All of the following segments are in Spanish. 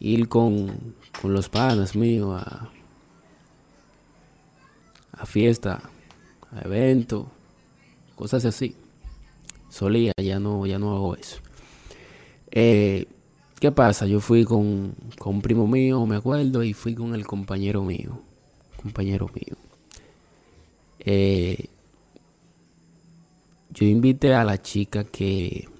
ir con, con los panas míos a, a fiesta, a eventos, cosas así. Solía, ya no, ya no hago eso. Eh, ¿Qué pasa? Yo fui con, con un primo mío, me acuerdo, y fui con el compañero mío. Compañero mío. Eh, yo invité a la chica que, que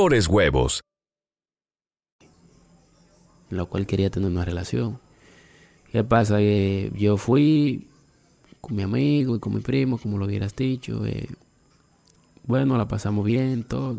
huevos. la cual quería tener una relación. ¿Qué pasa? Que yo fui con mi amigo y con mi primo, como lo hubieras dicho. eh, bueno, la pasamos bien, todo.